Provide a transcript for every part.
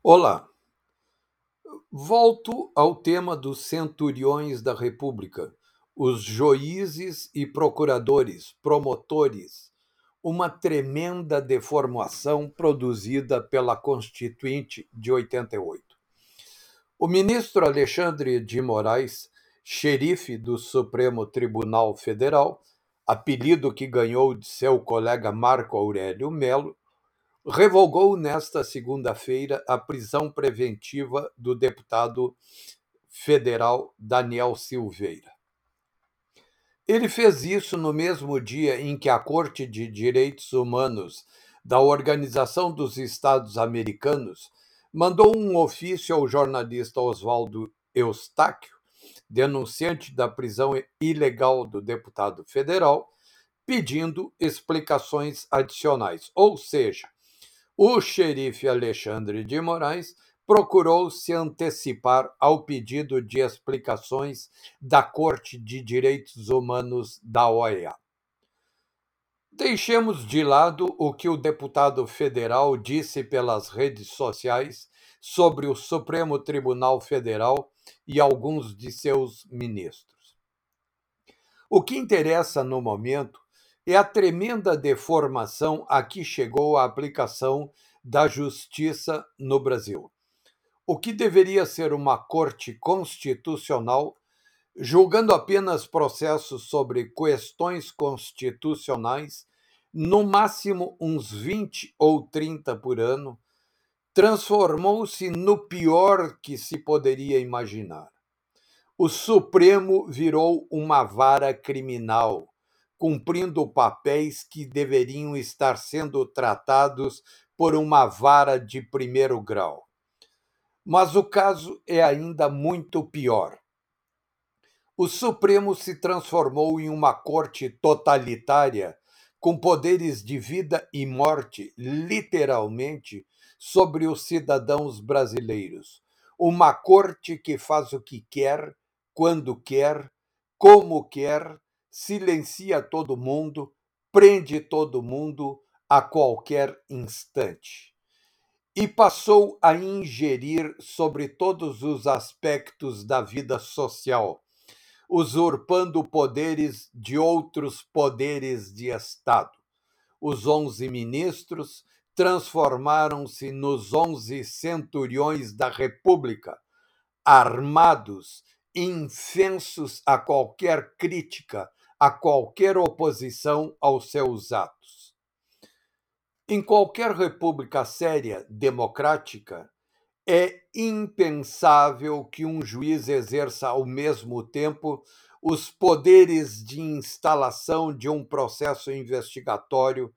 Olá, volto ao tema dos centuriões da República, os juízes e procuradores, promotores, uma tremenda deformação produzida pela Constituinte de 88. O ministro Alexandre de Moraes, xerife do Supremo Tribunal Federal, apelido que ganhou de seu colega Marco Aurélio Melo, revogou nesta segunda-feira a prisão preventiva do deputado federal Daniel Silveira. Ele fez isso no mesmo dia em que a Corte de Direitos Humanos da Organização dos Estados Americanos mandou um ofício ao jornalista Oswaldo Eustáquio, denunciante da prisão ilegal do deputado federal, pedindo explicações adicionais, ou seja, o xerife Alexandre de Moraes procurou se antecipar ao pedido de explicações da Corte de Direitos Humanos da OEA. Deixemos de lado o que o deputado federal disse pelas redes sociais sobre o Supremo Tribunal Federal e alguns de seus ministros. O que interessa no momento é a tremenda deformação a que chegou a aplicação da justiça no Brasil. O que deveria ser uma corte constitucional, julgando apenas processos sobre questões constitucionais, no máximo uns 20 ou 30 por ano, transformou-se no pior que se poderia imaginar. O Supremo virou uma vara criminal cumprindo papéis que deveriam estar sendo tratados por uma vara de primeiro grau. Mas o caso é ainda muito pior. O Supremo se transformou em uma corte totalitária com poderes de vida e morte, literalmente, sobre os cidadãos brasileiros. Uma corte que faz o que quer, quando quer, como quer silencia todo mundo, prende todo mundo a qualquer instante. E passou a ingerir sobre todos os aspectos da vida social, usurpando poderes de outros poderes de Estado. Os onze ministros transformaram-se nos onze centuriões da República, armados, infensos a qualquer crítica a qualquer oposição aos seus atos. Em qualquer república séria, democrática, é impensável que um juiz exerça ao mesmo tempo os poderes de instalação de um processo investigatório,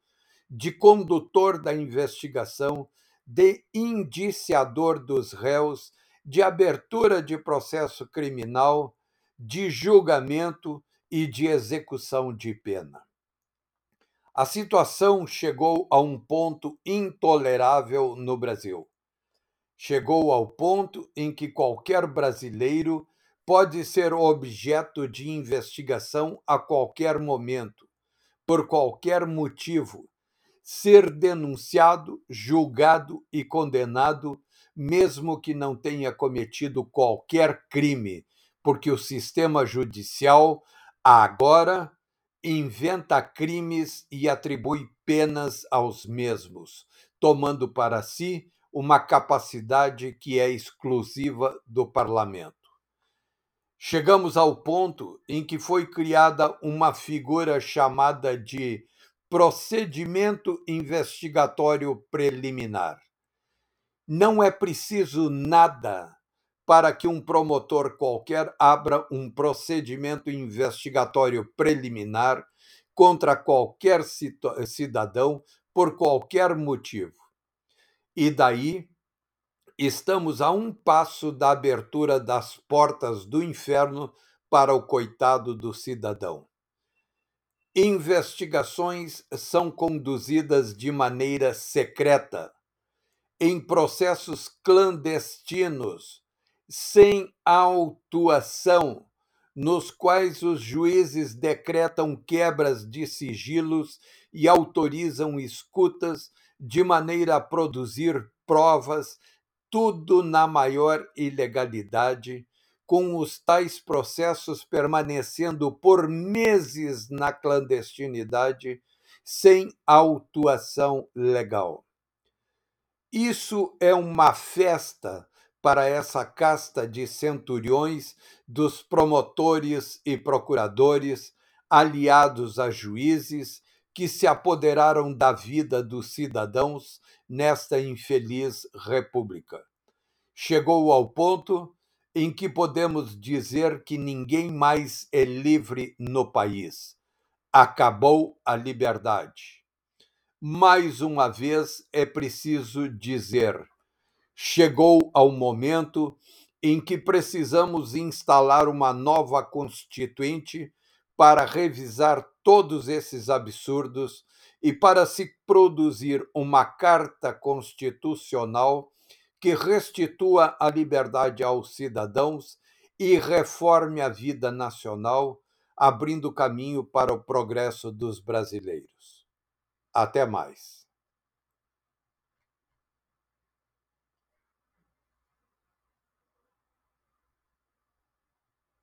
de condutor da investigação, de indiciador dos réus, de abertura de processo criminal, de julgamento e de execução de pena. A situação chegou a um ponto intolerável no Brasil. Chegou ao ponto em que qualquer brasileiro pode ser objeto de investigação a qualquer momento, por qualquer motivo, ser denunciado, julgado e condenado, mesmo que não tenha cometido qualquer crime, porque o sistema judicial Agora inventa crimes e atribui penas aos mesmos, tomando para si uma capacidade que é exclusiva do parlamento. Chegamos ao ponto em que foi criada uma figura chamada de procedimento investigatório preliminar. Não é preciso nada para que um promotor qualquer abra um procedimento investigatório preliminar contra qualquer cidadão por qualquer motivo. E daí estamos a um passo da abertura das portas do inferno para o coitado do cidadão. Investigações são conduzidas de maneira secreta, em processos clandestinos sem autuação, nos quais os juízes decretam quebras de sigilos e autorizam escutas de maneira a produzir provas tudo na maior ilegalidade, com os tais processos permanecendo por meses na clandestinidade, sem autuação legal. Isso é uma festa para essa casta de centuriões dos promotores e procuradores, aliados a juízes, que se apoderaram da vida dos cidadãos nesta infeliz república. Chegou ao ponto em que podemos dizer que ninguém mais é livre no país. Acabou a liberdade. Mais uma vez é preciso dizer: chegou ao momento em que precisamos instalar uma nova constituinte para revisar todos esses absurdos e para se produzir uma carta constitucional que restitua a liberdade aos cidadãos e reforme a vida nacional, abrindo caminho para o progresso dos brasileiros. Até mais.